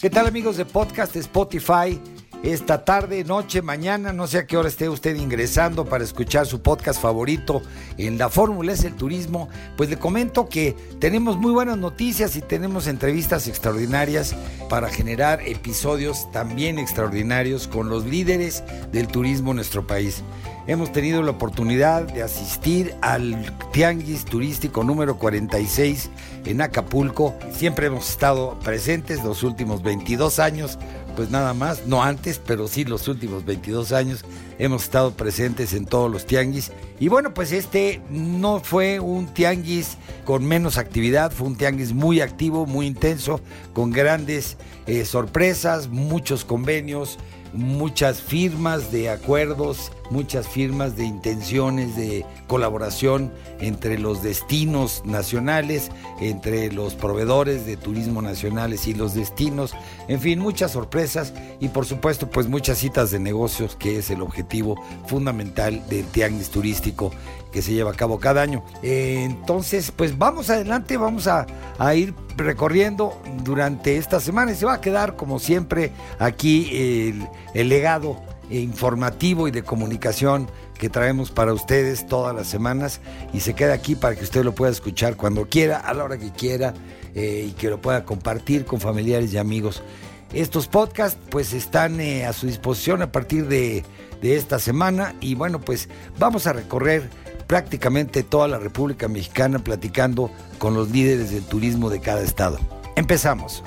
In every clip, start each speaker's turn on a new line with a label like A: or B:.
A: ¿Qué tal amigos de podcast Spotify? Esta tarde, noche, mañana, no sé a qué hora esté usted ingresando para escuchar su podcast favorito en la Fórmula es el turismo, pues le comento que tenemos muy buenas noticias y tenemos entrevistas extraordinarias para generar episodios también extraordinarios con los líderes del turismo en nuestro país hemos tenido la oportunidad de asistir al Tianguis Turístico número 46 en Acapulco. Siempre hemos estado presentes los últimos 22 años, pues nada más, no antes, pero sí los últimos 22 años hemos estado presentes en todos los tianguis. Y bueno, pues este no fue un tianguis con menos actividad, fue un tianguis muy activo, muy intenso, con grandes eh, sorpresas, muchos convenios muchas firmas de acuerdos, muchas firmas de intenciones de colaboración entre los destinos nacionales, entre los proveedores de turismo nacionales y los destinos, en fin, muchas sorpresas y por supuesto pues muchas citas de negocios que es el objetivo fundamental del tianguis turístico se lleva a cabo cada año. entonces pues vamos adelante, vamos a, a ir recorriendo durante esta semana y se va a quedar como siempre aquí el, el legado informativo y de comunicación que traemos para ustedes todas las semanas y se queda aquí para que usted lo pueda escuchar cuando quiera, a la hora que quiera eh, y que lo pueda compartir con familiares y amigos. Estos podcasts pues están eh, a su disposición a partir de, de esta semana y bueno pues vamos a recorrer prácticamente toda la República Mexicana platicando con los líderes del turismo de cada estado. Empezamos.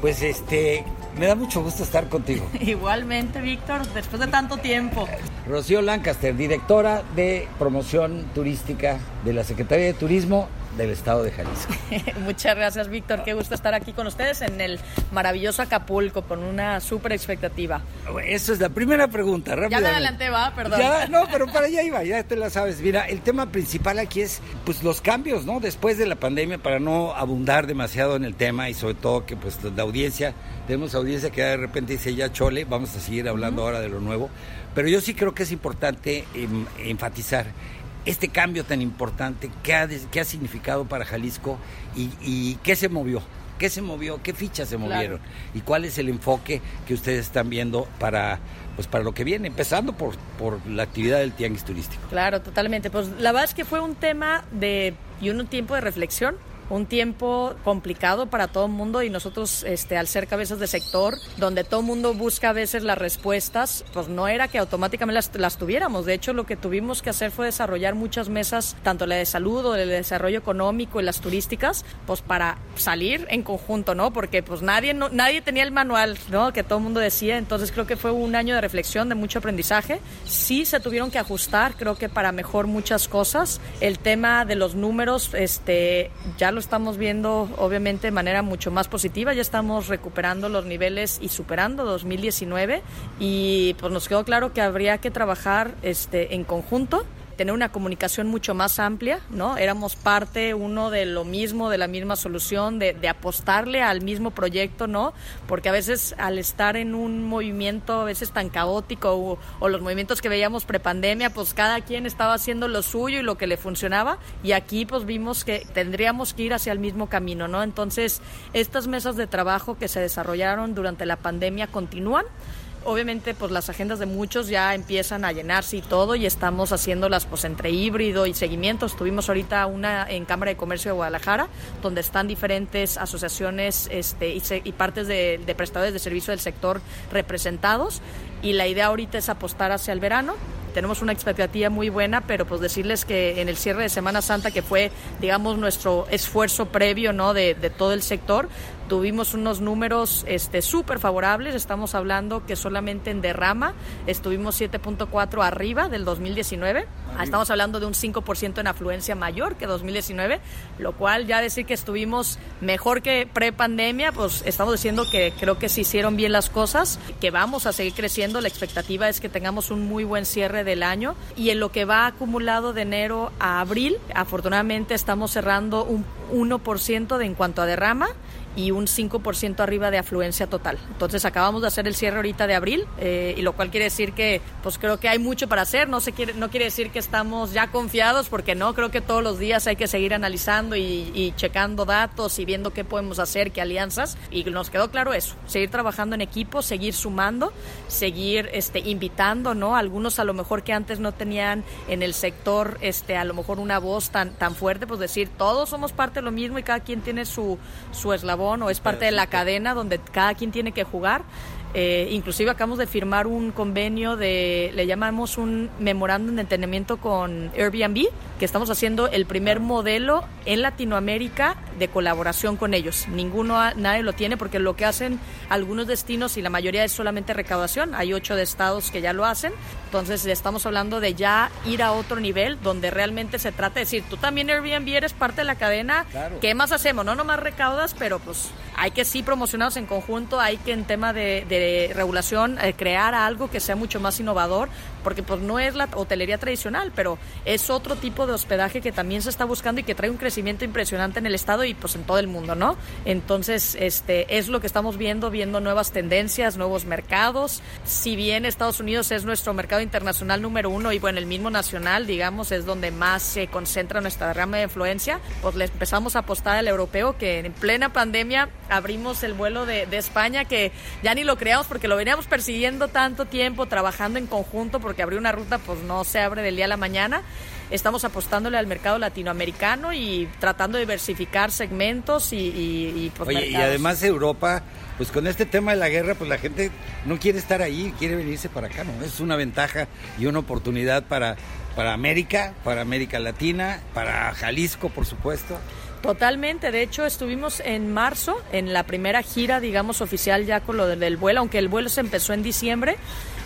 A: Pues este, me da mucho gusto estar contigo.
B: Igualmente, Víctor, después de tanto tiempo.
A: Rocío Lancaster, directora de promoción turística de la Secretaría de Turismo del estado de Jalisco.
B: Muchas gracias, Víctor. Qué gusto estar aquí con ustedes en el maravilloso Acapulco con una súper expectativa.
A: Eso es la primera pregunta,
B: Ya me adelanté, va, perdón.
A: no, pero para allá iba, ya te la sabes. Mira, el tema principal aquí es pues los cambios, ¿no? Después de la pandemia, para no abundar demasiado en el tema y sobre todo que pues la audiencia, tenemos audiencia que de repente dice ya chole, vamos a seguir hablando ahora de lo nuevo. Pero yo sí creo que es importante em, enfatizar este cambio tan importante, ¿qué ha, qué ha significado para Jalisco y, qué se movió? ¿Qué se movió? ¿Qué fichas se movieron? ¿Y cuál es el enfoque que ustedes están viendo para, pues para lo que viene, empezando por, por la actividad del tianguis turístico?
B: Claro, totalmente. Pues la verdad es que fue un tema de y un tiempo de reflexión un tiempo complicado para todo el mundo y nosotros, este, al ser cabezas de sector, donde todo el mundo busca a veces las respuestas, pues no era que automáticamente las, las, tuviéramos. De hecho, lo que tuvimos que hacer fue desarrollar muchas mesas, tanto la de salud o de desarrollo económico y las turísticas, pues para salir en conjunto, ¿no? Porque pues nadie, no, nadie tenía el manual, ¿no? Que todo el mundo decía. Entonces creo que fue un año de reflexión, de mucho aprendizaje. Sí se tuvieron que ajustar, creo que para mejor muchas cosas. El tema de los números, este, ya lo lo estamos viendo obviamente de manera mucho más positiva, ya estamos recuperando los niveles y superando 2019 y pues nos quedó claro que habría que trabajar este, en conjunto tener una comunicación mucho más amplia, ¿no? Éramos parte uno de lo mismo, de la misma solución, de, apostarle al mismo proyecto, ¿no? Porque a veces al estar en un movimiento a veces tan caótico o, o los movimientos que veíamos prepandemia, pues cada quien estaba haciendo lo suyo y lo que le funcionaba y aquí pues vimos que tendríamos que ir hacia el mismo camino, ¿no? Entonces, estas mesas de trabajo que se desarrollaron durante la pandemia continúan obviamente pues las agendas de muchos ya empiezan a llenarse y todo y estamos haciéndolas pues entre híbrido y seguimientos. Tuvimos ahorita una en Cámara de Comercio de Guadalajara donde están diferentes asociaciones este, y, partes de, prestadores de servicio del sector representados y la idea ahorita es apostar hacia el verano tenemos una expectativa muy buena, pero pues decirles que en el cierre de Semana Santa, que fue, digamos, nuestro esfuerzo previo, ¿no?, de todo el sector, tuvimos unos números este súper favorables, estamos hablando que solamente en derrama estuvimos 7.4 arriba del 2019, estamos hablando de un 5% en afluencia mayor que 2019, lo cual ya decir que estuvimos mejor que pre-pandemia, pues estamos diciendo que creo que se hicieron bien las cosas, que vamos a seguir creciendo, la expectativa es que tengamos un muy buen cierre del año. Y en lo que va acumulado de enero a abril, afortunadamente estamos cerrando un 1% de en cuanto a derrama y un 5% arriba de afluencia total. Entonces acabamos de hacer el cierre ahorita de abril, eh, y lo cual quiere decir que pues creo que hay mucho para hacer, no, se quiere, no quiere decir que estamos ya confiados, porque no, creo que todos los días hay que seguir analizando y, checando datos y viendo qué podemos hacer, qué alianzas, y nos quedó claro eso, seguir trabajando en equipo, seguir sumando, seguir este, invitando, ¿no? Algunos a lo mejor que antes no tenían en el sector este, a lo mejor una voz tan, tan fuerte, pues decir, todos somos parte de lo mismo y cada quien tiene su, su eslabón o es parte de la cadena donde cada quien tiene que jugar. Eh, inclusive acabamos de firmar un convenio de, le llamamos un memorándum de entendimiento con Airbnb, que estamos haciendo el primer modelo en Latinoamérica de colaboración con ellos. Ninguno, nadie lo tiene porque lo que hacen algunos destinos y la mayoría es solamente recaudación. Hay ocho de estados que ya lo hacen. Entonces estamos hablando de ya ir a otro nivel donde realmente se trata de decir, tú también Airbnb eres parte de la cadena. ¿Qué más hacemos? No nomás recaudas, pero pues hay que sí promocionarnos en conjunto, hay que en tema de regulación eh, crear algo que sea mucho más innovador, porque pues no es la hotelería tradicional, pero es otro tipo de hospedaje que también se está buscando y que trae un crecimiento impresionante en el estado y pues en todo el mundo, ¿no? Entonces, este es lo que estamos viendo, viendo nuevas tendencias, nuevos mercados. Si bien Estados Unidos es nuestro mercado internacional número uno y bueno, el mismo nacional, digamos, es donde más se concentra nuestra rama de influencia, pues le empezamos a apostar al europeo que en plena pandemia abrimos el vuelo de, de España que ya ni lo creamos porque lo veníamos persiguiendo tanto tiempo, trabajando en conjunto, porque abrir una ruta pues no se abre del día a la mañana. Estamos apostándole al mercado latinoamericano y tratando de diversificar segmentos y, y,
A: pues, y además Europa, pues con este tema de la guerra, pues la gente no quiere estar ahí, quiere venirse para acá, ¿no? Es una ventaja y una oportunidad para, para América, para América Latina, para Jalisco, por supuesto.
B: Totalmente, de hecho estuvimos en marzo en la primera gira, digamos, oficial ya con lo del vuelo, aunque el vuelo se empezó en diciembre,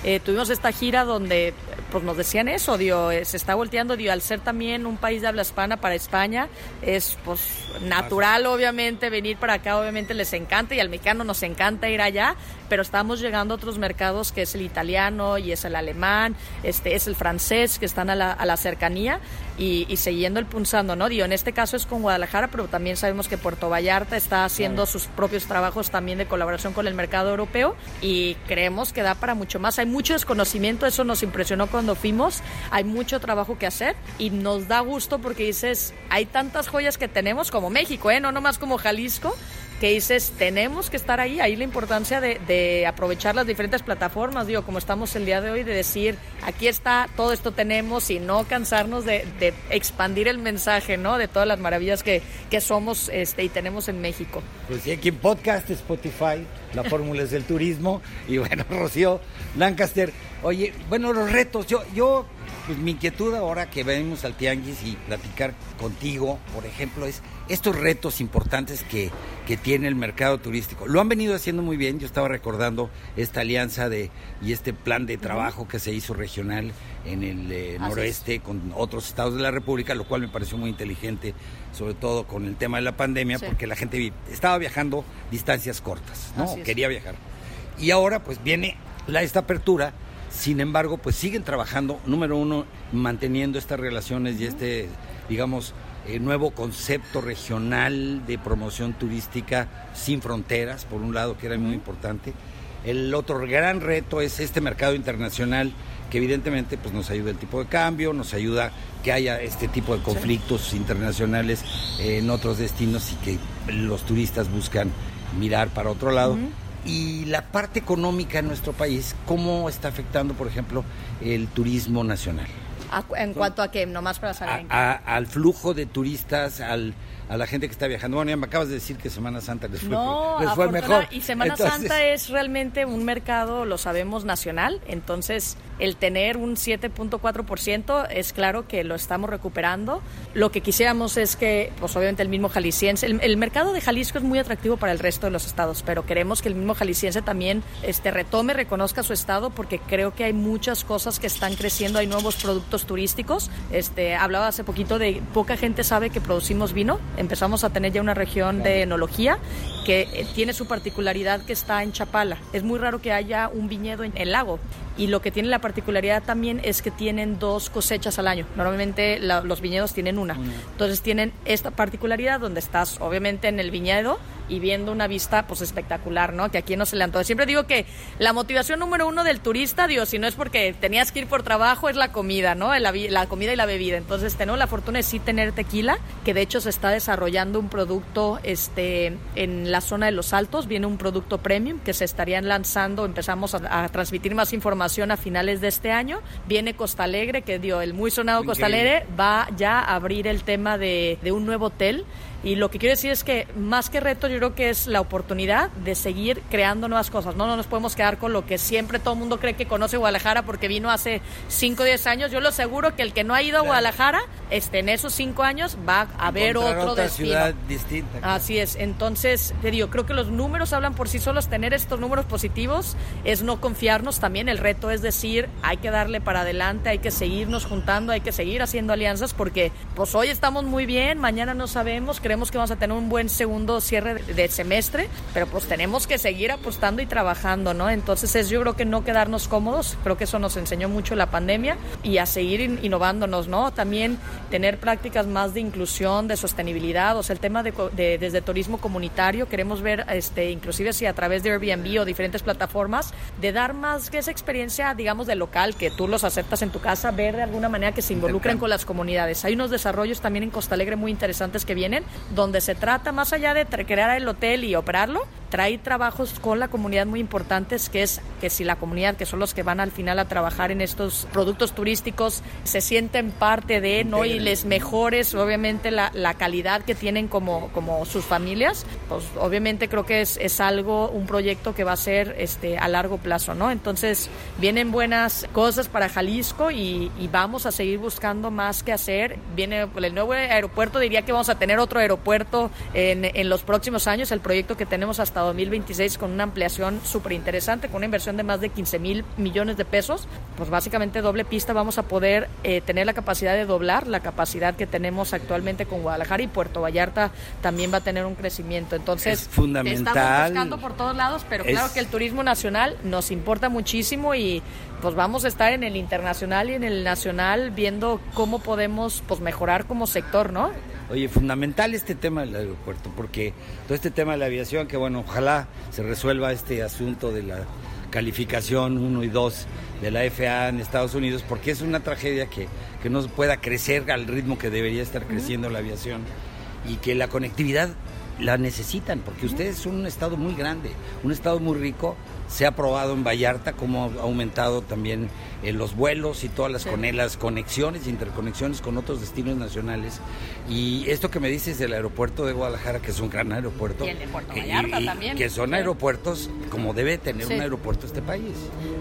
B: eh, tuvimos esta gira donde pues nos decían eso, dio, eh, se está volteando, dio, al ser también un país de habla hispana para España, es pues natural obviamente venir para acá, obviamente les encanta y al mexicano nos encanta ir allá, pero estamos llegando a otros mercados que es el italiano y es el alemán, este es el francés que están a la, a la cercanía y, y, siguiendo el punzando, ¿no? Dio, en este caso es con Guadalajara, pero también sabemos que Puerto Vallarta está haciendo sus propios trabajos también de colaboración con el mercado europeo y creemos que da para mucho más. Hay mucho desconocimiento, eso nos impresionó cuando fuimos, hay mucho trabajo que hacer y nos da gusto porque dices, hay tantas joyas que tenemos como México, ¿eh? no nomás como Jalisco, que dices, tenemos que estar ahí, ahí la importancia de, aprovechar las diferentes plataformas, digo, como estamos el día de hoy, de decir, aquí está, todo esto tenemos y no cansarnos de, expandir el mensaje, ¿no? De todas las maravillas que, que somos este, y tenemos en México.
A: Pues sí, aquí en podcast, Spotify, la fórmula es del turismo y bueno, Rocío Lancaster, oye, bueno, los retos, yo, yo pues mi inquietud ahora que venimos al Tianguis y platicar contigo, por ejemplo, es estos retos importantes que, que, tiene el mercado turístico. Lo han venido haciendo muy bien. Yo estaba recordando esta alianza de y este plan de trabajo que se hizo regional en el eh, noroeste con otros estados de la República, lo cual me pareció muy inteligente, sobre todo con el tema de la pandemia, porque la gente estaba viajando distancias cortas, ¿no? Quería viajar. Y ahora pues viene la, esta apertura sin embargo, pues siguen trabajando, número uno, manteniendo estas relaciones y este, digamos, eh, nuevo concepto regional de promoción turística sin fronteras, por un lado, que era muy importante. El otro gran reto es este mercado internacional que evidentemente pues nos ayuda el tipo de cambio, nos ayuda que haya este tipo de conflictos internacionales en otros destinos y que los turistas buscan mirar para otro lado y la parte económica en nuestro país, ¿cómo está afectando, por ejemplo, el turismo nacional?
B: ¿En cuanto a qué? Nomás para saber.
A: al flujo de turistas, al a la gente que está viajando. Bueno, ya me acabas de decir que Semana Santa les fue, mejor.
B: Y Semana Santa es realmente un mercado, lo sabemos, nacional. Entonces, el tener un 7.4% es claro que lo estamos recuperando. Lo que quisiéramos es que, pues obviamente el mismo jalisciense, el, mercado de Jalisco es muy atractivo para el resto de los estados, pero queremos que el mismo jalisciense también este, retome, reconozca su estado, porque creo que hay muchas cosas que están creciendo, hay nuevos productos turísticos. Este, hablaba hace poquito de poca gente sabe que producimos vino. Empezamos a tener ya una región de enología que eh, tiene su particularidad que está en Chapala. Es muy raro que haya un viñedo en el lago y lo que tiene la particularidad también es que tienen dos cosechas al año. Normalmente los viñedos tienen una. Entonces tienen esta particularidad donde estás obviamente en el viñedo y viendo una vista pues espectacular, ¿no? Que aquí no se le antoja. Siempre digo que la motivación número uno del turista, digo, si no es porque tenías que ir por trabajo, es la comida, ¿no? La, la comida y la bebida. Entonces tenemos la fortuna de sí tener tequila, que de hecho se está desarrollando un producto este, en la zona de los altos, viene un producto premium que se estarían lanzando, empezamos a, transmitir más información a finales de este año. Viene Costa Alegre, que dio el muy sonado Costa Alegre, va ya a abrir el tema de, de un nuevo hotel y lo que quiero decir es que más que reto, yo creo que es la oportunidad de seguir creando nuevas cosas. No, no nos podemos quedar con lo que siempre todo el mundo cree que conoce Guadalajara porque vino hace 5 o 10 años. Yo lo aseguro que el que no ha ido a Guadalajara, este, en esos 5 años va a ver otro
A: otra
B: destino.
A: ciudad distinta.
B: Así es. Entonces, te digo, creo que los números hablan por sí solos. Tener estos números positivos es no confiarnos también. El reto es decir, hay que darle para adelante, hay que seguirnos juntando, hay que seguir haciendo alianzas porque pues hoy estamos muy bien, mañana no sabemos creemos que vamos a tener un buen segundo cierre de, semestre, pero pues tenemos que seguir apostando y trabajando, ¿no? Entonces es yo creo que no quedarnos cómodos, creo que eso nos enseñó mucho la pandemia y a seguir innovándonos, ¿no? También tener prácticas más de inclusión, de sostenibilidad, o sea, el tema de, desde turismo comunitario, queremos ver, este, inclusive si a través de Airbnb o diferentes plataformas, de dar más que esa experiencia, digamos, de local, que tú los aceptas en tu casa, ver de alguna manera que se involucren con las comunidades. Hay unos desarrollos también en Costa Alegre muy interesantes que vienen, donde se trata, más allá de crear el hotel y operarlo, trae trabajos con la comunidad muy importantes, que es que si la comunidad, que son los que van al final a trabajar en estos productos turísticos, se sienten parte de, ¿no? Y les mejores, obviamente, la, la calidad que tienen como, como sus familias, pues obviamente creo que es, es algo, un proyecto que va a ser este, a largo plazo, ¿no? Entonces, vienen buenas cosas para Jalisco y, y vamos a seguir buscando más que hacer. Viene el nuevo aeropuerto, diría que vamos a tener otro aeropuerto en, en los próximos años, el proyecto que tenemos hasta 2026 con una ampliación súper interesante, con una inversión de más de 15 mil millones de pesos, pues básicamente doble pista vamos a poder eh, tener la capacidad de doblar la capacidad que tenemos actualmente con Guadalajara y Puerto Vallarta también va a tener un crecimiento. Entonces,
A: es fundamental.
B: Estamos buscando por todos lados, pero claro que el turismo nacional nos importa muchísimo y pues vamos a estar en el internacional y en el nacional viendo cómo podemos pues mejorar como sector, ¿no?
A: Oye, fundamental este tema del aeropuerto, porque todo este tema de la aviación, que bueno, ojalá se resuelva este asunto de la calificación 1 y 2 de la FAA en Estados Unidos, porque es una tragedia que, que no pueda crecer al ritmo que debería estar creciendo la aviación y que la conectividad la necesitan, porque ustedes son un estado muy grande, un estado muy rico, se ha probado en Vallarta cómo ha aumentado también en los vuelos y todas las, con, las conexiones, interconexiones con otros destinos nacionales. Y esto que me dices del aeropuerto de Guadalajara, que es un gran aeropuerto.
B: Y el de Puerto Vallarta también.
A: Que son aeropuertos como debe tener un aeropuerto este país.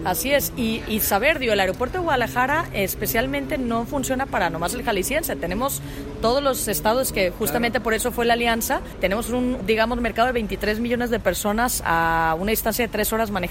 B: Así es. Y, y saber, digo, el aeropuerto de Guadalajara especialmente no funciona para nomás el jalisciense. Tenemos todos los estados que justamente por eso fue la alianza. Tenemos un, digamos, mercado de 23 millones de personas a una distancia de tres horas manejando,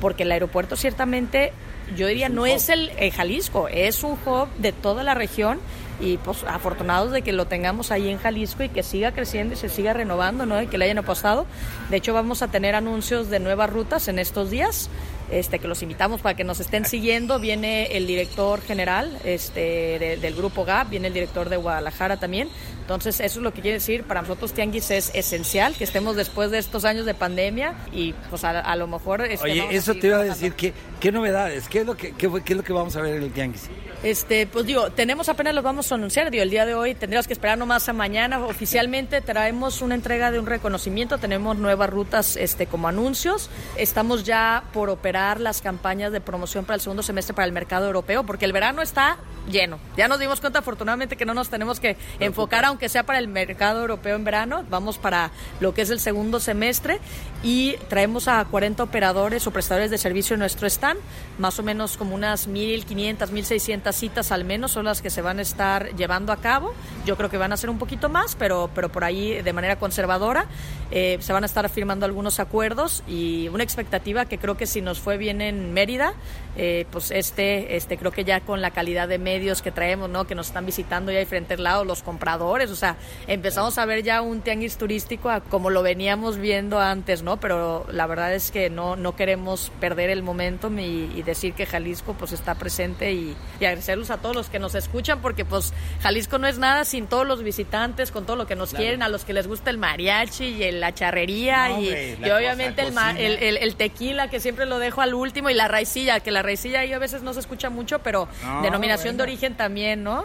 B: porque el aeropuerto ciertamente yo diría, no es el eh, Jalisco, es un hub de toda la región y pues afortunados de que lo tengamos ahí en Jalisco y que siga creciendo y se siga renovando, ¿no? Y que le hayan apostado. De hecho, vamos a tener anuncios de nuevas rutas en estos días este, que los invitamos para que nos estén siguiendo. Viene el director general este, del grupo GAP, viene el director de Guadalajara también. Entonces, eso es lo que quiere decir. Para nosotros, Tianguis es esencial que estemos después de estos años de pandemia y, pues, a, lo mejor. Este,
A: Oye, eso te iba a decir, ¿qué, ¿qué novedades? ¿Qué es, lo que, qué, ¿Qué es lo que vamos a ver en el Tianguis?
B: Este, pues digo, tenemos apenas los vamos a anunciar, digo, el día de hoy tendríamos que esperar nomás a mañana. Oficialmente traemos una entrega de un reconocimiento, tenemos nuevas rutas este, como anuncios. Estamos ya por operar las campañas de promoción para el segundo semestre para el mercado europeo, porque el verano está lleno. Ya nos dimos cuenta afortunadamente que no nos tenemos que enfocar, aunque sea para el mercado europeo en verano, vamos para lo que es el segundo semestre y traemos a 40 operadores o prestadores de servicio en nuestro stand, más o menos como unas 1.500, 1.600 citas al menos son las que se van a estar llevando a cabo. Yo creo que van a ser un poquito más, pero, pero por ahí de manera conservadora. Eh, se van a estar firmando algunos acuerdos y una expectativa que creo que si nos fue bien en Mérida, eh, pues este, este, creo que ya con la calidad de medios que traemos, ¿no? Que nos están visitando ya de frente lado, los compradores, o sea, empezamos a ver ya un tianguis turístico como lo veníamos viendo antes, ¿no? Pero la verdad es que no, no queremos perder el momento y, decir que Jalisco pues está presente y, agradecerlos a todos los que nos escuchan porque pues Jalisco no es nada sin todos los visitantes, con todo lo que nos quieren, a los que les gusta el mariachi y la charrería y, obviamente el, el, tequila que siempre lo dejo al último y la raicilla, que la raicilla ahí a veces no se escucha mucho, pero denominación de origen también, ¿no?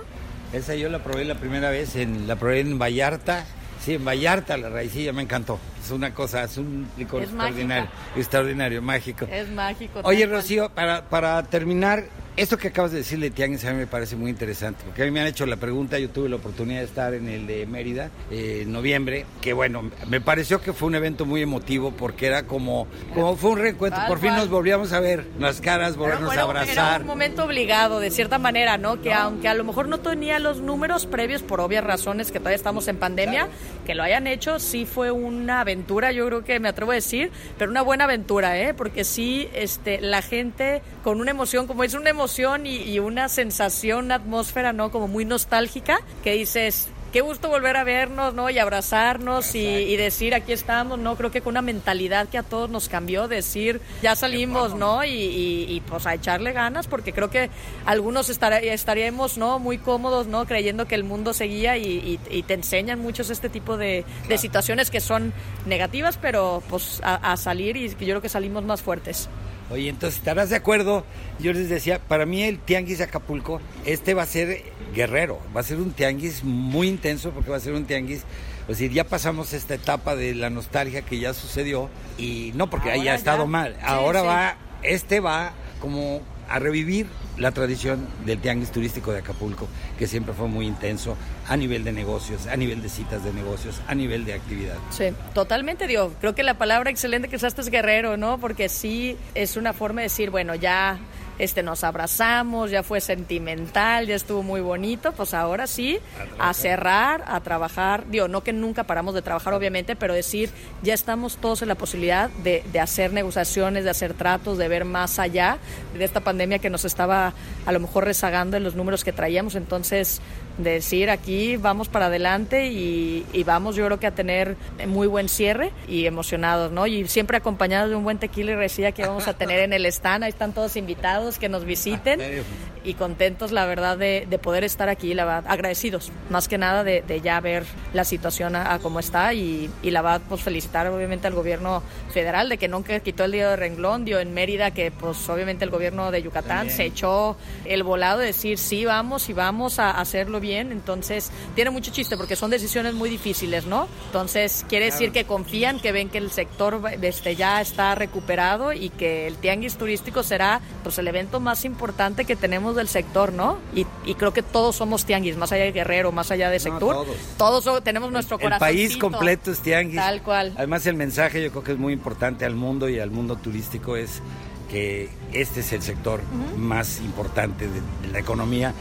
A: Esa yo la probé la primera vez, en la probé en Vallarta. Sí, en Vallarta la raicilla me encantó. Es una cosa, es un licor extraordinario, extraordinario, mágico.
B: Es mágico.
A: Oye, Rocío, para, para terminar, esto que acabas de decirle, Tianguis, a mí me parece muy interesante, porque a mí me han hecho la pregunta, yo tuve la oportunidad de estar en el de Mérida eh, en noviembre, que bueno, me pareció que fue un evento muy emotivo, porque era como, como fue un reencuentro, por fin nos volvíamos a ver las caras, volvernos a abrazar.
B: Era un momento obligado, de cierta manera, ¿no? Que aunque a lo mejor no tenía los números previos, por obvias razones, que todavía estamos en pandemia, que lo hayan hecho, sí fue una aventura, yo creo que me atrevo a decir, pero una buena aventura, ¿eh? Porque sí, este, la gente con una emoción, como es una emoción, emoción y, una sensación, una atmósfera, ¿no? Como muy nostálgica, que dices, qué gusto volver a vernos, ¿no? Y abrazarnos y, decir, aquí estamos, ¿no? Creo que con una mentalidad que a todos nos cambió, decir, ya salimos, ¿no? Y, pues a echarle ganas, porque creo que algunos estaríamos, ¿no? Muy cómodos, ¿no? Creyendo que el mundo seguía y, te enseñan muchos este tipo de, situaciones que son negativas, pero pues a, a salir y yo creo que salimos más fuertes.
A: Oye, entonces estarás de acuerdo. Yo les decía, para mí el tianguis de Acapulco, este va a ser guerrero, va a ser un tianguis muy intenso porque va a ser un tianguis, es decir, ya pasamos esta etapa de la nostalgia que ya sucedió y no porque haya estado mal, ahora va, este va como a revivir la tradición del tianguis turístico de Acapulco, que siempre fue muy intenso a nivel de negocios, a nivel de citas de negocios, a nivel de actividad.
B: Sí, totalmente, digo, creo que la palabra excelente que usaste es guerrero, ¿no? Porque sí es una forma de decir, bueno, ya este, nos abrazamos, ya fue sentimental, ya estuvo muy bonito, pues ahora sí, a, cerrar, a trabajar, digo, no que nunca paramos de trabajar obviamente, pero decir, ya estamos todos en la posibilidad de, de hacer negociaciones, de hacer tratos, de ver más allá de esta pandemia que nos estaba a lo mejor rezagando en los números que traíamos, entonces decir aquí vamos para adelante y, vamos yo creo que a tener muy buen cierre y emocionados, ¿no? Y siempre acompañados de un buen tequila y resilla que vamos a tener en el stand, ahí están todos invitados que nos visiten y contentos la verdad de, poder estar aquí, la verdad, agradecidos más que nada de, ya ver la situación a, cómo está y, la verdad pues felicitar obviamente al gobierno federal de que nunca quitó el día de renglón, dio en Mérida que pues obviamente el gobierno de Yucatán se echó el volado de decir sí vamos y vamos a hacerlo bien, entonces tiene mucho chiste porque son decisiones muy difíciles, ¿no? Entonces quiere decir que confían, que ven que el sector este, ya está recuperado y que el tianguis turístico será pues el evento más importante que tenemos del sector, ¿no? Y, creo que todos somos tianguis, más allá de Guerrero, más allá de sector, todos. tenemos nuestro corazón.
A: El país completo es tianguis.
B: Tal cual.
A: Además el mensaje yo creo que es muy importante al mundo y al mundo turístico es que este es el sector más importante de, la economía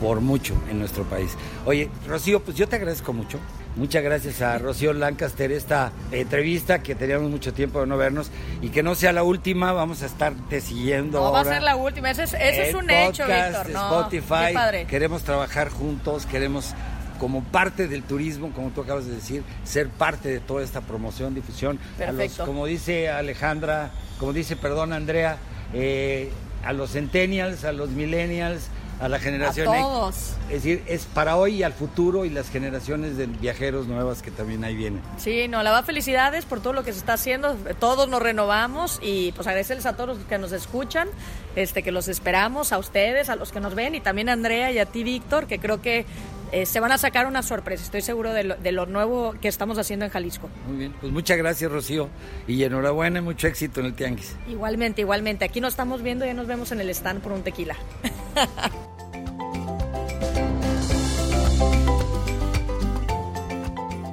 A: por mucho en nuestro país. Oye, Rocío, pues yo te agradezco mucho. Muchas gracias a Rocío Lancaster esta entrevista que teníamos mucho tiempo de no vernos y que no sea la última, vamos a estarte siguiendo.
B: No
A: va
B: a ser la última, ese es, un hecho, Víctor.
A: Spotify, queremos trabajar juntos, queremos como parte del turismo, como tú acabas de decir, ser parte de toda esta promoción, difusión.
B: Perfecto.
A: como dice Alejandra, como dice, perdón, Andrea, eh, a los centennials, a los millennials, a la generación
B: a todos.
A: Es decir, es para hoy y al futuro y las generaciones de viajeros nuevas que también ahí vienen.
B: Sí, no, la va felicidades por todo lo que se está haciendo. Todos nos renovamos y pues agradecerles a todos los que nos escuchan, este que los esperamos, a ustedes, a los que nos ven y también a Andrea y a ti, Víctor, que creo que eh, se van a sacar una sorpresa, estoy seguro de lo, de lo, nuevo que estamos haciendo en Jalisco.
A: Muy bien, pues muchas gracias Rocío y enhorabuena y mucho éxito en el Tianguis.
B: Igualmente, igualmente, aquí nos estamos viendo y ya nos vemos en el stand por un tequila.